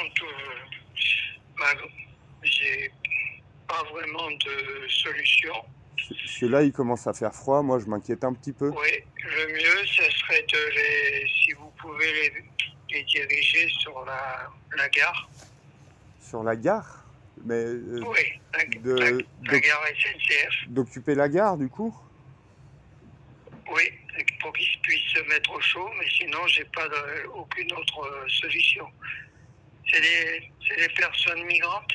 Euh, ben, j'ai pas vraiment de solution. Parce que là, il commence à faire froid. Moi, je m'inquiète un petit peu. Oui, le mieux, ce serait de les, si vous pouvez les, les diriger sur la, la gare. Sur la gare? Mais euh, Oui, la, de- la- la gare SNCF. d'occuper la gare, du coup? Oui, pour qu'ils puissent se mettre au chaud, mais sinon, j'ai pas de- aucune autre euh, solution. C'est des, personnes migrantes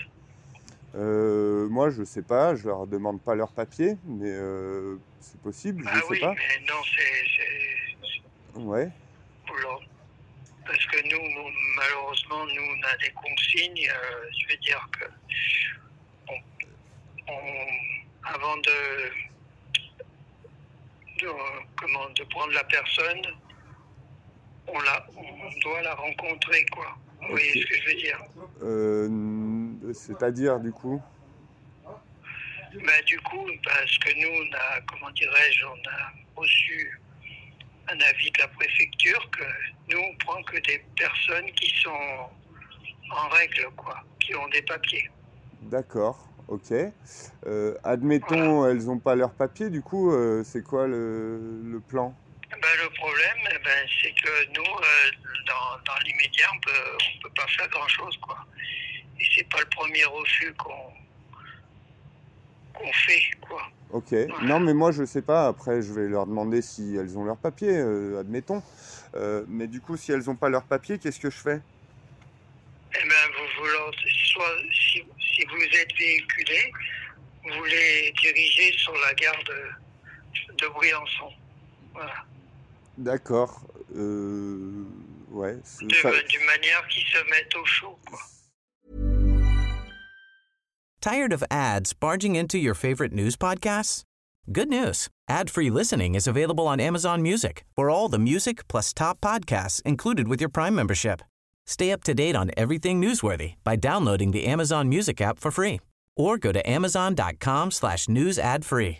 Euh, Moi, je sais pas. Je leur demande pas leurs papiers, mais euh, c'est possible. Ah je sais oui, pas. mais non, c'est- Ouais. Oula. Parce que nous, nous, malheureusement, nous, on a des consignes. euh, je veux dire que on- on- avant de, de, comment, de prendre la personne, on, la, on doit la rencontrer, quoi. Vous voyez Ok. ce que je veux dire Euh, C'est-à-dire, du coup Ben, du coup, parce que nous, on a, comment dirais-je, on a reçu un avis de la préfecture que nous, on prend que des personnes qui sont en règle, quoi, qui ont des papiers. D'accord. Ok. Euh, admettons, elles n'ont pas leurs papiers. Du coup, euh, c'est quoi le, le plan? Ben, le problème, eh ben, c'est que nous, euh, dans, dans l'immédiat, on peut, on peut pas faire grand-chose, quoi. Et c'est pas le premier refus qu'on qu'on fait, quoi. Ok. Non, mais moi, je sais pas. Après, je vais leur demander si elles ont leurs papiers, euh, admettons. Euh, mais du coup, si elles n'ont pas leurs papiers, qu'est-ce que je fais? Eh bien, vous, vous leur- soit, si, si vous êtes véhiculé, vous les dirigez sur la gare de, de Briançon. Voilà. D'accord. Euh, ouais. c'est- De- ça- D'une manière qu'ils se mettent au chaud, quoi. Tired of ads barging into your favorite news podcasts? Good news. Ad-free listening is available on Amazon Music for all the music plus top podcasts included with your Prime membership. Stay up to date on everything newsworthy by downloading the Amazon Music app for free or go to amazon.com slash news ad free.